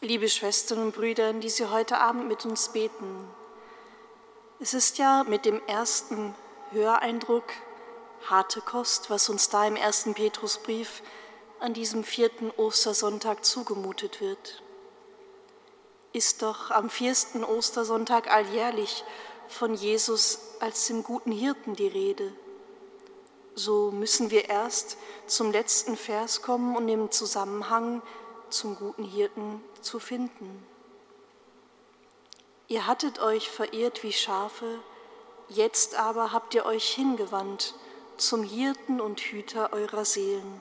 Liebe Schwestern und Brüder, die Sie heute Abend mit uns beten, es ist ja mit dem ersten Höreindruck harte Kost, was uns da im ersten Petrusbrief an diesem vierten Ostersonntag zugemutet wird. Ist doch am vierten Ostersonntag alljährlich von Jesus als dem guten Hirten die Rede. So müssen wir erst zum letzten Vers kommen und im Zusammenhang zum guten Hirten zu finden. Ihr hattet euch verirrt wie Schafe, jetzt aber habt ihr euch hingewandt zum Hirten und Hüter eurer Seelen.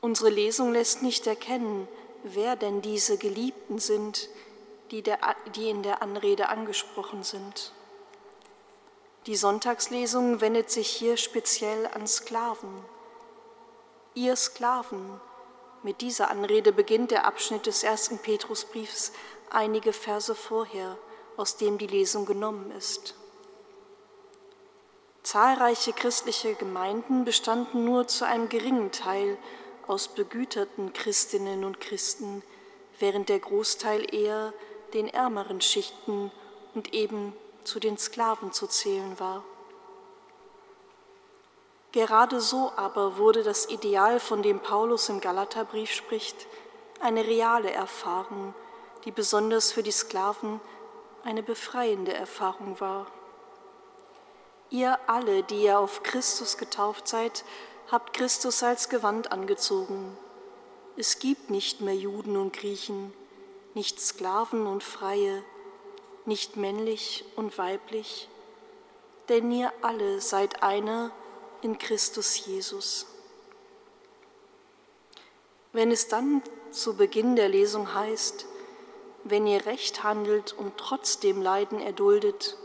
Unsere Lesung lässt nicht erkennen, wer denn diese Geliebten sind, die, der, die in der Anrede angesprochen sind. Die Sonntagslesung wendet sich hier speziell an Sklaven. Ihr Sklaven, mit dieser Anrede beginnt der Abschnitt des ersten Petrusbriefs einige Verse vorher, aus dem die Lesung genommen ist. Zahlreiche christliche Gemeinden bestanden nur zu einem geringen Teil aus begüterten Christinnen und Christen, während der Großteil eher den ärmeren Schichten und eben zu den Sklaven zu zählen war. Gerade so aber wurde das Ideal, von dem Paulus im Galaterbrief spricht, eine reale Erfahrung, die besonders für die Sklaven eine befreiende Erfahrung war. Ihr alle, die ihr auf Christus getauft seid, habt Christus als Gewand angezogen. Es gibt nicht mehr Juden und Griechen, nicht Sklaven und Freie, nicht männlich und weiblich, denn ihr alle seid einer in Christus Jesus. Wenn es dann zu Beginn der Lesung heißt, wenn ihr recht handelt und trotzdem Leiden erduldet,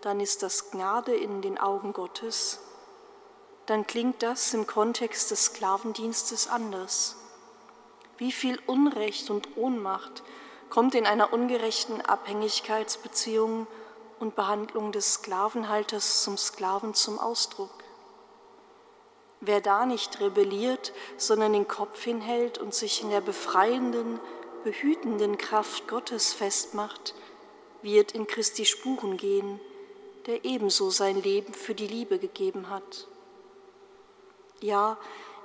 dann ist das Gnade in den Augen Gottes, dann klingt das im Kontext des Sklavendienstes anders. Wie viel Unrecht und Ohnmacht kommt in einer ungerechten Abhängigkeitsbeziehung und Behandlung des Sklavenhalters zum Sklaven zum Ausdruck. Wer da nicht rebelliert, sondern den Kopf hinhält und sich in der befreienden, behütenden Kraft Gottes festmacht, wird in Christi Spuren gehen, der ebenso sein Leben für die Liebe gegeben hat. Ja,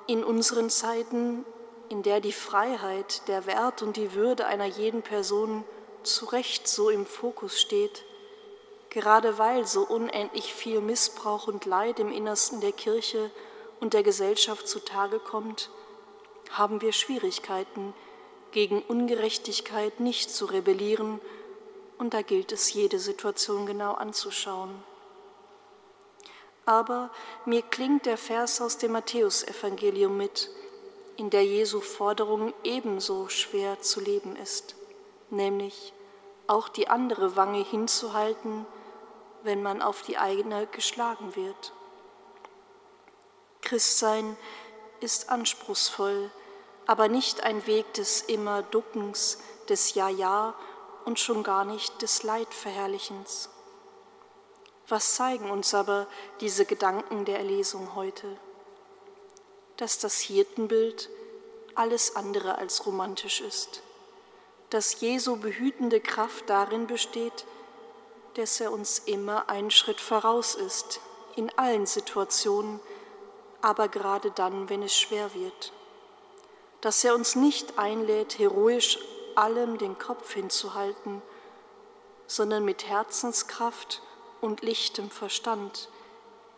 in unseren Zeiten in der die Freiheit, der Wert und die Würde einer jeden Person zu Recht so im Fokus steht, gerade weil so unendlich viel Missbrauch und Leid im Innersten der Kirche und der Gesellschaft zutage kommt, haben wir Schwierigkeiten, gegen Ungerechtigkeit nicht zu rebellieren, und da gilt es, jede Situation genau anzuschauen. Aber mir klingt der Vers aus dem Matthäusevangelium mit, in der Jesu Forderung ebenso schwer zu leben ist, nämlich auch die andere Wange hinzuhalten, wenn man auf die eigene geschlagen wird. Christsein ist anspruchsvoll, aber nicht ein Weg des immer Duckens, des Ja-Ja und schon gar nicht des Leidverherrlichens. Was zeigen uns aber diese Gedanken der Erlesung heute? dass das Hirtenbild alles andere als romantisch ist, dass Jesu behütende Kraft darin besteht, dass er uns immer einen Schritt voraus ist, in allen Situationen, aber gerade dann, wenn es schwer wird, dass er uns nicht einlädt, heroisch allem den Kopf hinzuhalten, sondern mit Herzenskraft und lichtem Verstand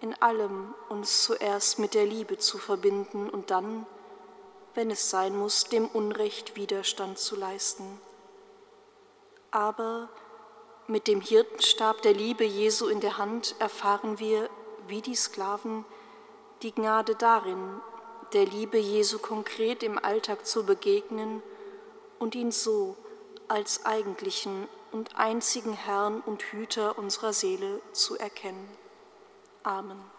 in allem uns zuerst mit der Liebe zu verbinden und dann, wenn es sein muss, dem Unrecht Widerstand zu leisten. Aber mit dem Hirtenstab der Liebe Jesu in der Hand erfahren wir, wie die Sklaven, die Gnade darin, der Liebe Jesu konkret im Alltag zu begegnen und ihn so als eigentlichen und einzigen Herrn und Hüter unserer Seele zu erkennen. Amen.